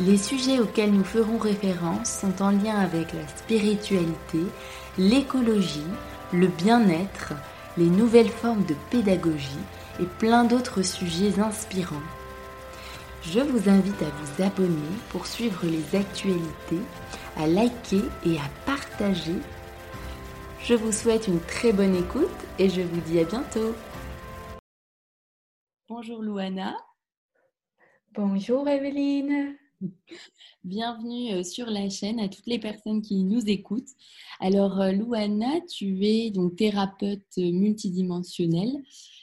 Les sujets auxquels nous ferons référence sont en lien avec la spiritualité, l'écologie, le bien-être, les nouvelles formes de pédagogie et plein d'autres sujets inspirants. Je vous invite à vous abonner pour suivre les actualités, à liker et à partager. Je vous souhaite une très bonne écoute et je vous dis à bientôt. Bonjour Louana. Bonjour Evelyne. Bienvenue euh, sur la chaîne à toutes les personnes qui nous écoutent. Alors, euh, Louana, tu es donc thérapeute multidimensionnelle.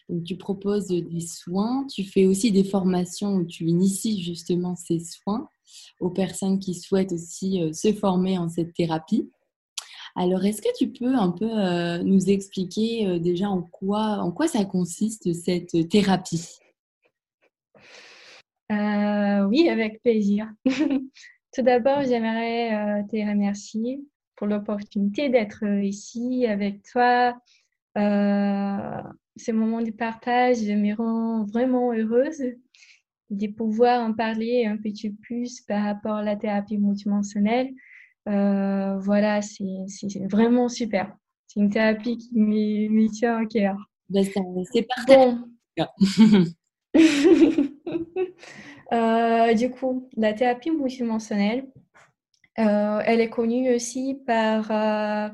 Donc, tu proposes des soins. Tu fais aussi des formations où tu inities justement ces soins aux personnes qui souhaitent aussi euh, se former en cette thérapie. Alors, est-ce que tu peux un peu nous expliquer déjà en quoi, en quoi ça consiste cette thérapie? Euh, oui, avec plaisir. Tout d'abord, j'aimerais euh, te remercier pour l'opportunité d'être ici avec toi. Euh, ce moment de partage me rend vraiment heureuse de pouvoir en parler un petit peu plus par rapport à la thérapie multidimensionnelle. Euh, voilà, c'est vraiment super. C'est une thérapie qui me, tient à cœur. Ben, c'est parfait. Euh, du coup, la thérapie multidimensionnelle, euh, elle est connue aussi par euh,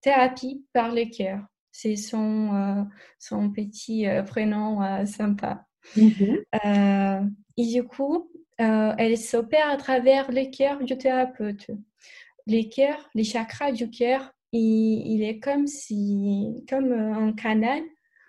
thérapie par le cœur. C'est son, son petit prénom sympa. Mm-hmm. et du coup, elle s'opère à travers le cœur du thérapeute. Les cœurs, les chakras du cœur, il, est comme si, comme un canal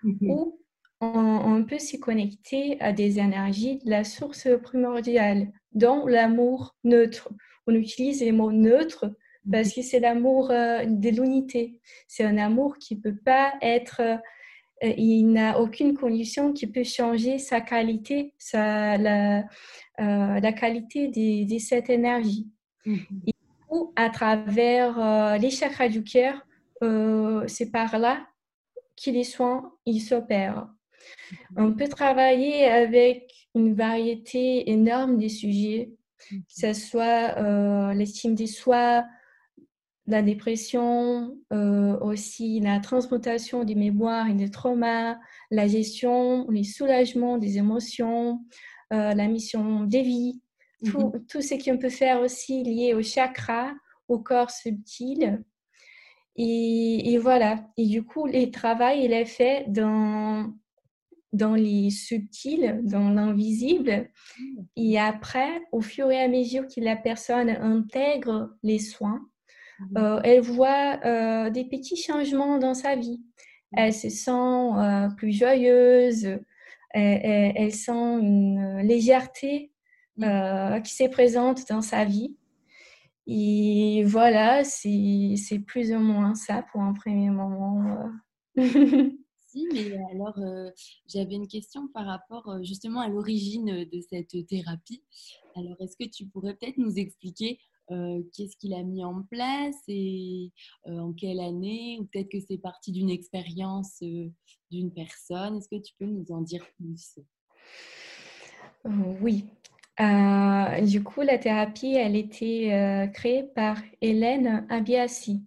mm-hmm. où on, peut s'y connecter à des énergies de la source primordiale, dont l'amour neutre. On utilise les mots neutres parce que c'est l'amour euh, de l'unité. C'est un amour qui ne peut pas être, euh, il n'a aucune condition qui peut changer sa qualité, sa, la, euh, la qualité de, cette énergie. Mm-hmm. Et à travers les chakras du cœur, c'est par là que les soins s'opèrent. On peut travailler avec une variété énorme de sujets, que ce soit euh, l'estime des soi, la dépression, euh, aussi la transmutation des mémoires et des traumas, la gestion, les soulagements des émotions, euh, la mission des vies, tout, mhm. tout, ce qu'on peut faire aussi lié au chakra, au corps subtil. Et, et, voilà. Et du coup, le travail, il est fait dans dans les subtils, dans l'invisible. Mm. Et après, au fur et à mesure que la personne intègre les soins, mm. euh, elle voit euh, des petits changements dans sa vie. Mm. Elle se sent euh, plus joyeuse, elle, sent une légèreté qui se présente dans sa vie. Et voilà, c'est plus ou moins ça pour un premier moment. mais euh, alors euh, j'avais une question par rapport euh, justement à l'origine de cette thérapie. Alors est-ce que tu pourrais peut-être nous expliquer qu'est-ce qu'il a mis en place et en quelle année, ou peut-être que c'est parti d'une expérience d'une personne. Est-ce que tu peux nous en dire plus? Oui. du coup, la thérapie, elle était créée par Hélène Abiassi.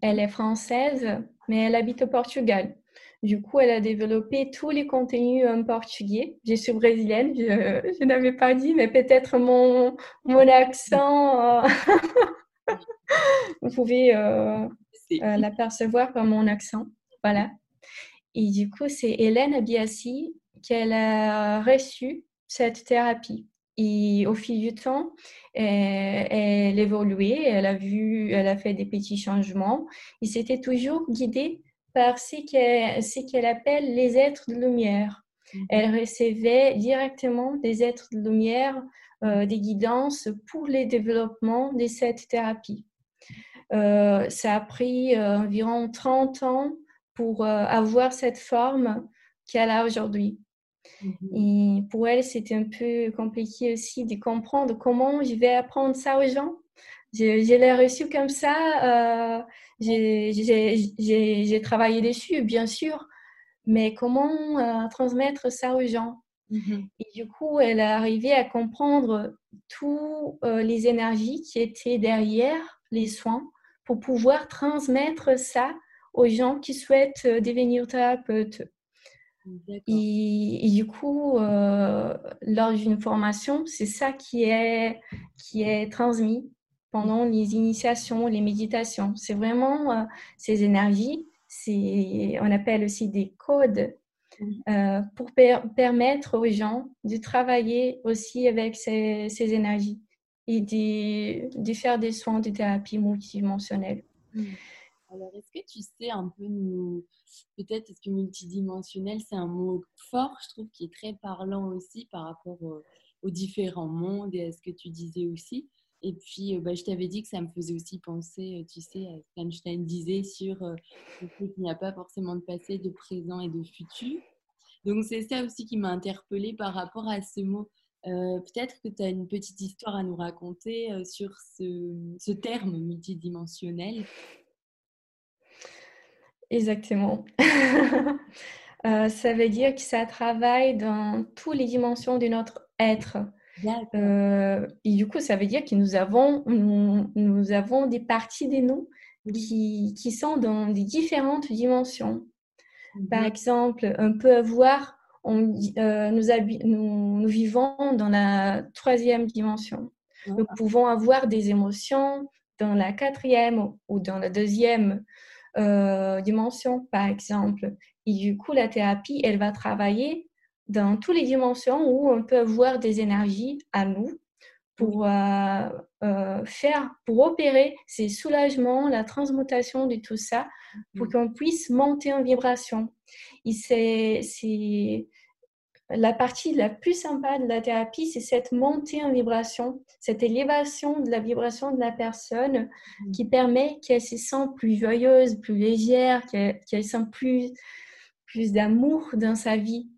Elle est française, mais elle habite au Portugal. Du coup, elle a développé tous les contenus en portugais. Je suis brésilienne, je, n'avais pas dit, mais peut-être mon, mon accent, euh, vous pouvez euh, euh, l'apercevoir par mon accent. Voilà. Et du coup, c'est Hélène Abiassi qu'elle a reçu cette thérapie. Et au fil du temps, elle, elle évoluait, elle a vu, elle a fait des petits changements. Et c'était toujours guidée par ce qu'elle appelle les êtres de lumière. Mhm. Elle recevait directement des êtres de lumière, euh, des guidances pour le développement de cette thérapie. Euh, ça a pris euh, environ 30 ans pour avoir cette forme qu'elle a aujourd'hui. Mhm. Et pour elle, c'était un peu compliqué aussi de comprendre comment je vais apprendre ça aux gens. Je, l'ai reçu comme ça. J'ai travaillé dessus, bien sûr, mais comment euh, transmettre ça aux gens? Mmh Et du coup, elle est arrivée à comprendre toutes euh, les énergies qui étaient derrière les soins pour pouvoir transmettre ça aux gens qui souhaitent euh, devenir thérapeutes. Et, et, du coup, lors d'une formation, c'est ça qui est, qui est transmis pendant les initiations, les méditations. C'est vraiment ces énergies on appelle aussi des codes euh, pour permettre aux gens de travailler aussi avec ces, énergies et de, faire des soins de thérapie multidimensionnelle. Alors, est-ce que tu sais un peu nous, peut-être, est-ce que multidimensionnel, c'est un mot fort, je trouve, qui est très parlant aussi par rapport aux différents mondes et à ce que tu disais aussi? Et puis, euh, bah, je t'avais dit que ça me faisait aussi penser, euh, tu sais, à ce qu'Einstein disait sur euh, le fait qu'il n'y a pas forcément de passé, de présent et de futur. Donc, c'est ça aussi qui m'a interpellée par rapport à ce mot. Peut-être que tu as une petite histoire à nous raconter sur ce, ce, terme multidimensionnel. Exactement. ça veut dire que ça travaille dans toutes les dimensions de notre être. Euh, et du coup, ça veut dire que nous avons, nous, avons des parties de nous qui, qui, sont dans des différentes dimensions. Par mhm. exemple, on peut avoir, on, euh, nous, nous, vivons dans la troisième dimension. Nous pouvons avoir des émotions dans la quatrième ou dans la deuxième euh, dimension, par exemple. Et du coup, la thérapie, elle va travailler dans toutes les dimensions où on peut avoir des énergies à nous pour euh, euh, faire, pour opérer ces soulagements, la transmutation de tout ça, pour mm. qu'on puisse monter en vibration. Et c'est la partie la plus sympa de la thérapie, c'est cette montée en vibration, cette élévation de la vibration de la personne mm. qui permet qu'elle se sente plus joyeuse, plus légère, qu'elle sent plus, plus d'amour dans sa vie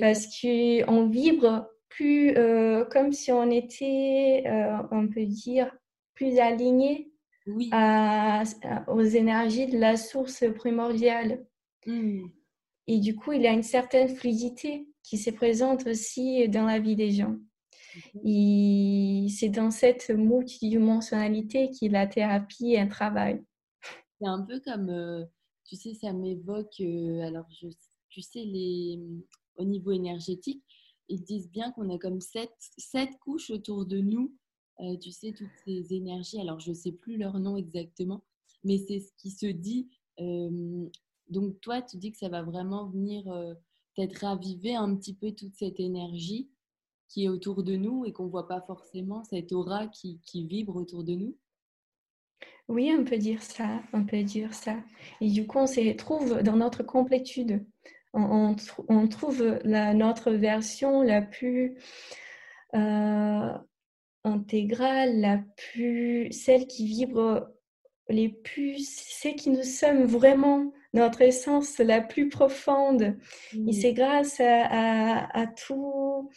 parce qu'on vibre plus euh, comme si on était, euh, on peut dire, plus aligné aux énergies de la source primordiale. Mmh. Et du coup, il y a une certaine fluidité qui se présente aussi dans la vie des gens. Et c'est dans cette multidimensionnalité que la thérapie est un travail. C'est un peu comme, euh, tu sais, ça m'évoque, alors je, tu sais, les, au niveau énergétique, ils disent bien qu'on a comme sept, couches autour de nous. Euh, tu sais, toutes ces énergies, alors je ne sais plus leur nom exactement, mais c'est ce qui se dit. Euh, donc toi, tu dis que ça va vraiment venir euh, peut-être raviver un petit peu toute cette énergie qui est autour de nous et qu'on ne voit pas forcément, cette aura qui, vibre autour de nous. Oui, on peut dire ça, on peut dire ça. Et du coup, on se retrouve dans notre complétude on, trouve la, notre version la plus euh, intégrale, la plus, celle qui vibre les plus, c'est qui nous sommes vraiment, notre essence la plus profonde. Et c'est grâce à, tout,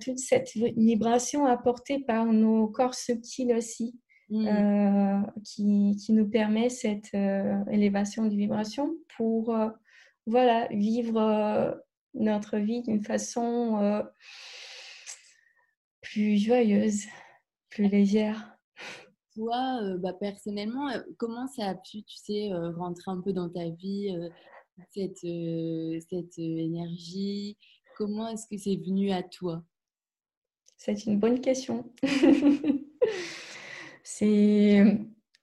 toute cette vibration apportée par nos corps subtils aussi. Euh, qui, nous permet cette euh, élévation de vibration pour voilà, vivre euh, notre vie d'une façon euh, plus joyeuse, plus légère. Toi, euh, bah, personnellement, comment ça a pu, tu sais, rentrer un peu dans ta vie, cette, cette énergie? Comment est-ce que c'est venu à toi? C'est une bonne question. c'est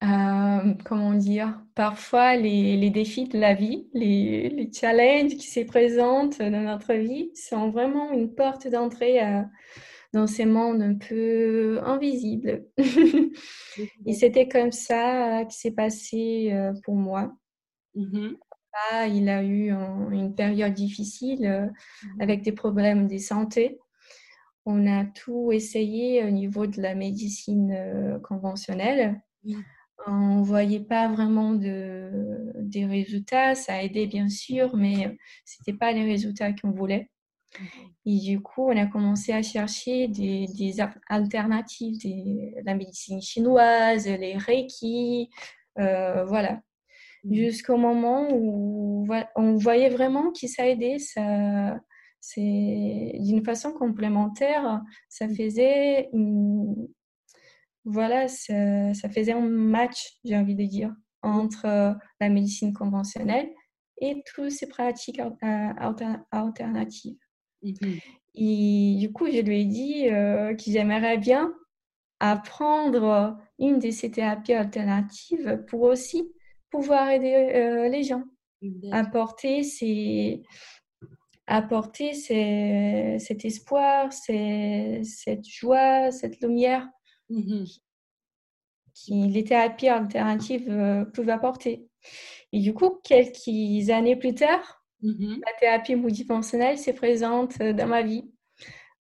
euh, comment dire, parfois les, défis de la vie, les, challenges qui se présentent dans notre vie sont vraiment une porte d'entrée euh, dans ces mondes un peu invisibles. Et c'était comme ça euh, qui s'est passé pour moi. Mm-hmm. pas, il a eu une période difficile mhm. avec des problèmes de santé. On a tout essayé au niveau de la médecine conventionnelle. On ne voyait pas vraiment de, des résultats. Ça a aidé, bien sûr, mais ce n'était pas les résultats qu'on voulait. Mhm. Et du coup, on a commencé à chercher des, des alternatives, des, la médecine chinoise, les Reiki, euh, voilà. Mhm. Jusqu'au moment où on voyait vraiment que ça aidait, ça, c'est d'une façon complémentaire, ça mhm. faisait voilà, ça, ça, faisait un match, j'ai envie de dire, entre euh, la médecine conventionnelle et toutes ces pratiques euh, alternatives. Mhm. Et du coup, je lui ai dit euh, que j'aimerais bien apprendre une de ces thérapies alternatives pour aussi pouvoir aider les gens, apporter ces, apporter cet espoir, cette joie, cette lumière mmh qui les thérapies alternatives euh, peuvent apporter. Et du coup, quelques années plus tard, mmh la thérapie multifonctionnelle s'est présente euh, dans ma vie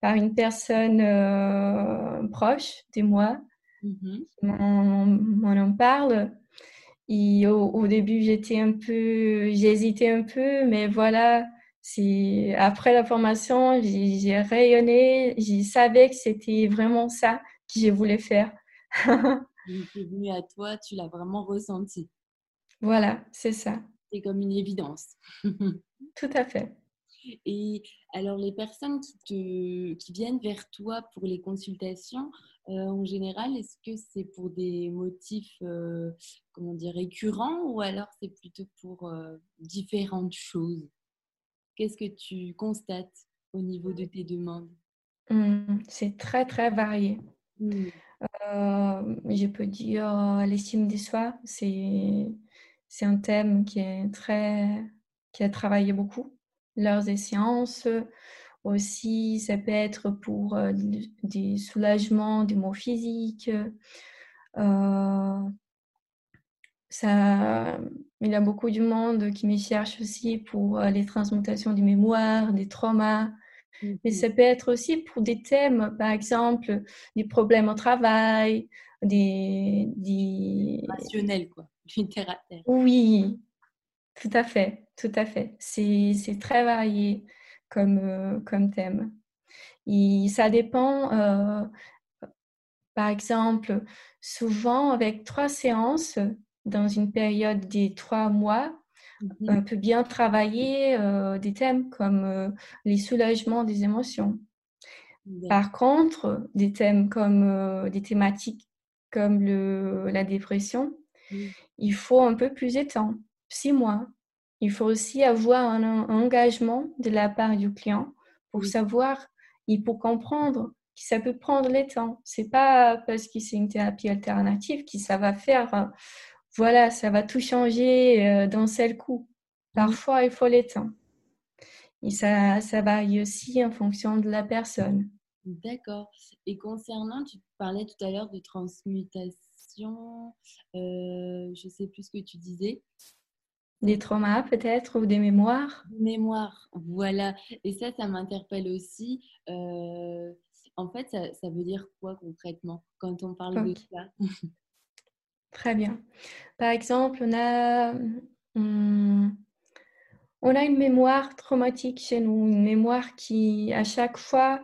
par une personne euh, proche de moi mmh qui m'en en parle. Et au, au début, j'étais un peu, j'hésitais un peu, mais voilà, après la formation, j'ai rayonné, je savais que c'était vraiment ça que je voulais faire. C'est venu à toi, tu l'as vraiment ressenti. Voilà, c'est ça. C'est comme une évidence. Tout à fait. Et alors, les personnes qui, te, qui viennent vers toi pour les consultations, euh, en général, est-ce que c'est pour des motifs, euh, comment dire, récurrents ou alors c'est plutôt pour euh, différentes choses? Qu'est-ce que tu constates au niveau de tes demandes? Mmh, C'est très, très varié. Mmh. Euh, je peux dire l'estime de soi, c'est, un thème qui est très, qui a travaillé beaucoup lors des séances. Aussi, ça peut être pour euh, des soulagements des maux physiques. Euh, ça, il y a beaucoup de monde qui me cherche aussi pour euh, les transmutations des mémoires, des traumas. Mais ça peut être aussi pour des thèmes, par exemple, des problèmes au travail, des... des... Rationnel, quoi, littéraire. Oui, tout à fait, tout à fait. C'est très varié comme, euh, comme thème. Et ça dépend, euh, par exemple, souvent avec trois séances, dans une période des trois mois, on peut bien travailler euh, des thèmes comme euh, les soulagements des émotions. Par contre, des thèmes comme euh, des thématiques comme le, la dépression, il faut un peu plus de temps, six mois. Il faut aussi avoir un, engagement de la part du client pour savoir et pour comprendre que ça peut prendre le temps. C'est pas parce que c'est une thérapie alternative que ça va faire voilà, ça va tout changer euh, d'un seul coup. Parfois, il faut les temps. Et ça, ça varie aussi en fonction de la personne. D'accord. Et concernant, tu parlais tout à l'heure de transmutation, euh, je ne sais plus ce que tu disais. Des traumas peut-être ou des mémoires Mémoire, voilà. Et ça, ça m'interpelle aussi. Euh, en fait, ça, veut dire quoi concrètement quand on parle de ça? Très bien. Par exemple, on a, on, a une mémoire traumatique chez nous, une mémoire qui, à chaque fois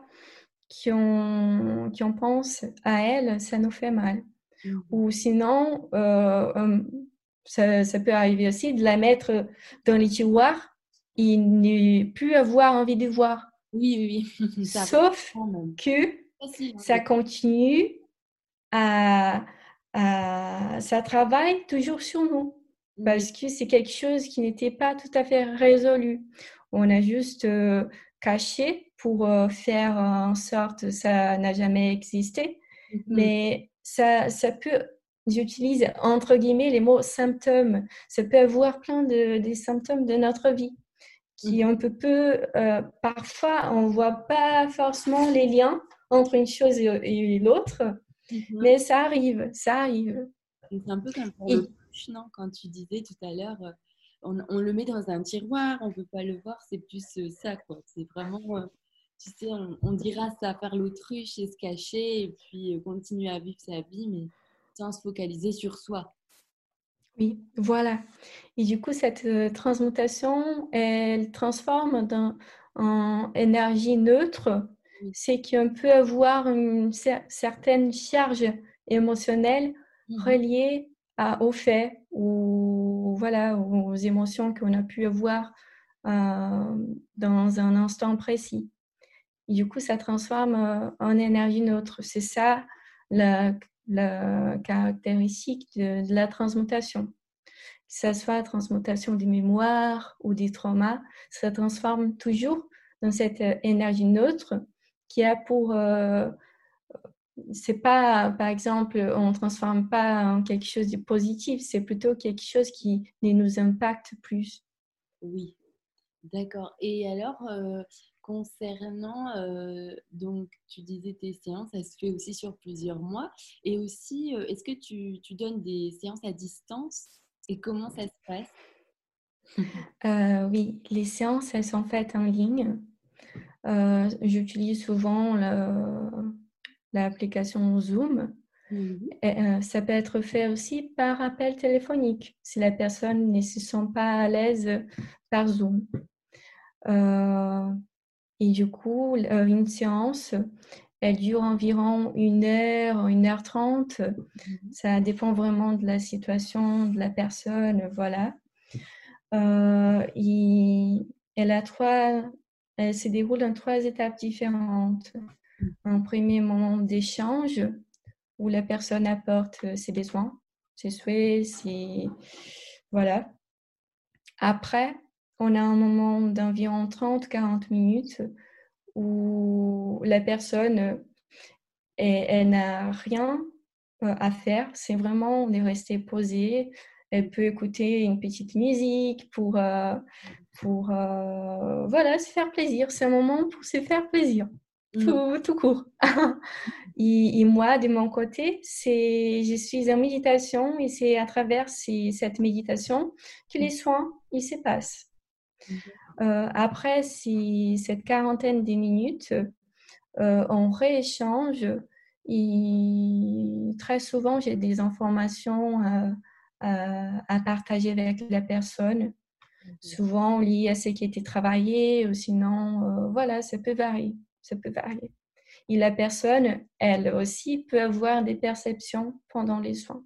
qu'on pense à elle, ça nous fait mal. Mmh. Ou sinon, euh, hum, ça, ça, peut arriver aussi de la mettre dans les tiroirs et ne plus avoir envie de voir. Oui, oui, Sauf que ça continue à, euh, ça travaille toujours sur nous parce que c'est quelque chose qui n'était pas tout à fait résolu. On a juste euh, caché pour euh, faire en sorte que ça n'a jamais existé. Mm-hmm. Mais ça, ça peut, j'utilise entre guillemets les mots symptômes. Ça peut avoir plein de des symptômes de notre vie qui mm-hmm. on peut peu, parfois on voit pas forcément les liens entre une chose et l'autre. Mais ça arrive, ça arrive. C'est un peu comme pour le non Quand tu disais tout à l'heure, euh, on, le met dans un tiroir, on ne peut pas le voir, c'est plus ça, quoi. C'est vraiment, tu sais, on, dira ça, faire l'autruche et se cacher et puis continuer à vivre sa vie, mais sans se focaliser sur soi. Oui, voilà. Et du coup, cette transmutation, elle transforme en énergie neutre, c'est qu'on peut avoir une certaine charge émotionnelle mmh reliée à, aux faits ou voilà, aux émotions qu'on a pu avoir euh, dans un instant précis. du coup, ça transforme euh, en énergie neutre. C'est ça la, caractéristique de, la transmutation. Que ce soit la transmutation des mémoires ou des traumas, ça transforme toujours dans cette euh, énergie neutre qui a pour c'est pas, par exemple, on ne transforme pas en quelque chose de positif, c'est plutôt quelque chose qui nous impacte plus. Oui, d'accord. Et alors, euh, concernant, euh, donc, tu disais tes séances, ça se fait aussi sur plusieurs mois. Et aussi, euh, est-ce que tu, tu, donnes des séances à distance? Et comment ça se passe? Oui, les séances, elles sont faites en ligne. J'utilise souvent l'application Zoom. Mhm. Euh, ça peut être fait aussi par appel téléphonique si la personne ne se sent pas à l'aise par Zoom. Euh, et du coup, euh, une séance, elle dure environ une heure, une heure trente. Mhm. Ça dépend vraiment de la situation de la personne, voilà. elle a trois, elle se déroule en trois étapes différentes un premier moment d'échange où la personne apporte euh, ses besoins, ses souhaits, ses... Voilà. Après, on a un moment d'environ 30-40 minutes où la personne, elle, n'a rien euh, à faire. C'est vraiment de rester posée. Elle peut écouter une petite musique pour, euh, pour voilà, se faire plaisir. C'est un moment pour se faire plaisir. Mmh. tout, court. et, moi, de mon côté, c'est, je suis en méditation et c'est à travers cette méditation que les mmh. soins ils se passent. Mmh. Euh, après cette quarantaine de minutes, euh, on rééchange et très souvent j'ai des informations euh, à partager avec la personne, souvent liées à ce qui a été travaillé ou sinon, voilà, ça peut varier ça peut varier. Et la personne, elle aussi, peut avoir des perceptions pendant les soins.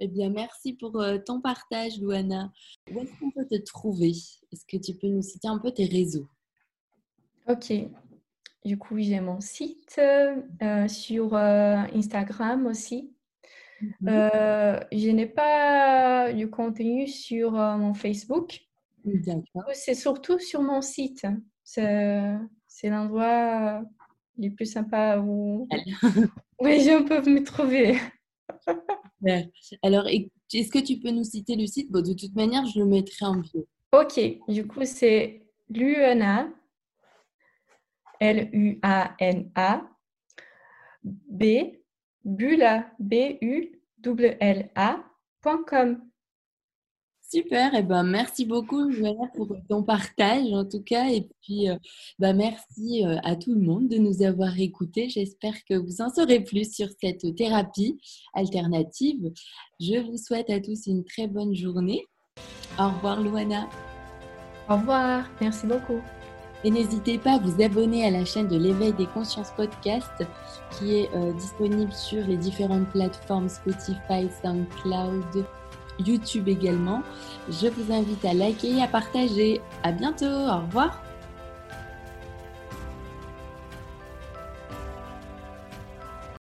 Eh bien, merci pour euh, ton partage, Louana. Où est-ce qu'on peut te trouver? Est-ce que tu peux nous citer un peu tes réseaux? Ok. Du coup, j'ai mon site euh, sur euh, Instagram aussi. Mhm. je n'ai pas du contenu sur mon Facebook. C'est surtout sur mon site. C'est l'endroit le plus sympa où oui, je peux me trouver. Alors, est-ce que tu peux nous citer le site? Bon, De toute manière, je le mettrai en bio. Ok, du coup, c'est Luana, L-U-A-N-A, B, Bula. Super, et eh ben merci beaucoup pour ton partage en tout cas et puis euh, bah, merci euh, à tout le monde de nous avoir écoutés. J'espère que vous en saurez plus sur cette thérapie alternative. Je vous souhaite à tous une très bonne journée. Au revoir Luana. Au revoir, merci beaucoup. Et n'hésitez pas à vous abonner à la chaîne de l'éveil des consciences podcast qui est euh, disponible sur les différentes plateformes Spotify, SoundCloud, YouTube également. Je vous invite à liker et à partager. À bientôt. Au revoir.